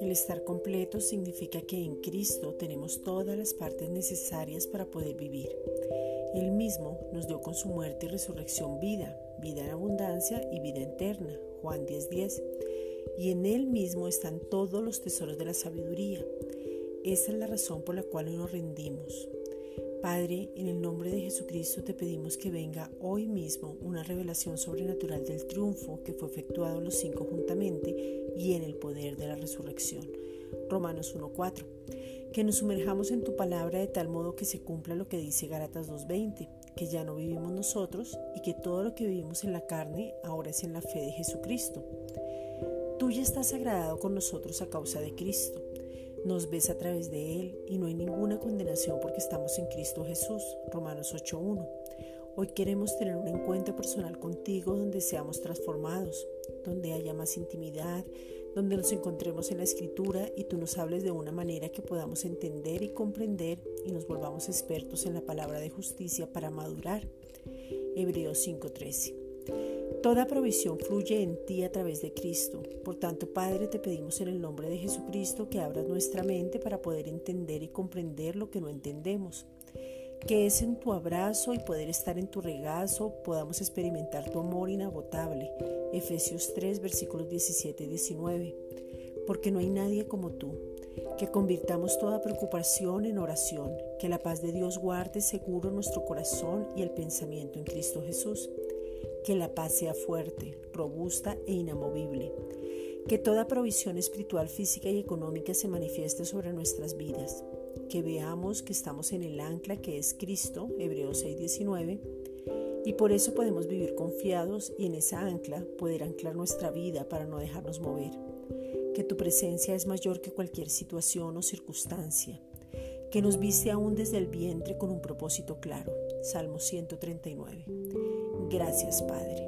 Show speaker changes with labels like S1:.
S1: El estar completo significa que en Cristo tenemos todas las partes necesarias para poder vivir. Él mismo nos dio con su muerte y resurrección vida, vida en abundancia y vida eterna. Juan 10:10. Y en Él mismo están todos los tesoros de la sabiduría. Esa es la razón por la cual nos rendimos. Padre, en el nombre de Jesucristo te pedimos que venga hoy mismo una revelación sobrenatural del triunfo que fue efectuado los cinco juntamente y en el poder de la resurrección. Romanos 1.4. Que nos sumerjamos en tu palabra de tal modo que se cumpla lo que dice Gálatas 2.20, que ya no vivimos nosotros y que todo lo que vivimos en la carne ahora es en la fe de Jesucristo. Tú ya estás agradado con nosotros a causa de Cristo. Nos ves a través de Él y no hay ninguna condenación porque estamos en Cristo Jesús. Romanos 8.1. Hoy queremos tener un encuentro personal contigo donde seamos transformados, donde haya más intimidad, donde nos encontremos en la escritura y tú nos hables de una manera que podamos entender y comprender y nos volvamos expertos en la palabra de justicia para madurar. Hebreos 5:13. Toda provisión fluye en ti a través de Cristo. Por tanto, Padre, te pedimos en el nombre de Jesucristo que abras nuestra mente para poder entender y comprender lo que no entendemos. Que es en tu abrazo y poder estar en tu regazo podamos experimentar tu amor inagotable. Efesios 3, versículos 17 y 19. Porque no hay nadie como tú. Que convirtamos toda preocupación en oración. Que la paz de Dios guarde seguro nuestro corazón y el pensamiento en Cristo Jesús que la paz sea fuerte, robusta e inamovible. Que toda provisión espiritual, física y económica se manifieste sobre nuestras vidas. Que veamos que estamos en el ancla que es Cristo, Hebreos 6:19, y por eso podemos vivir confiados y en esa ancla poder anclar nuestra vida para no dejarnos mover. Que tu presencia es mayor que cualquier situación o circunstancia. Que nos viste aún desde el vientre con un propósito claro. Salmo 139. Gracias, Padre.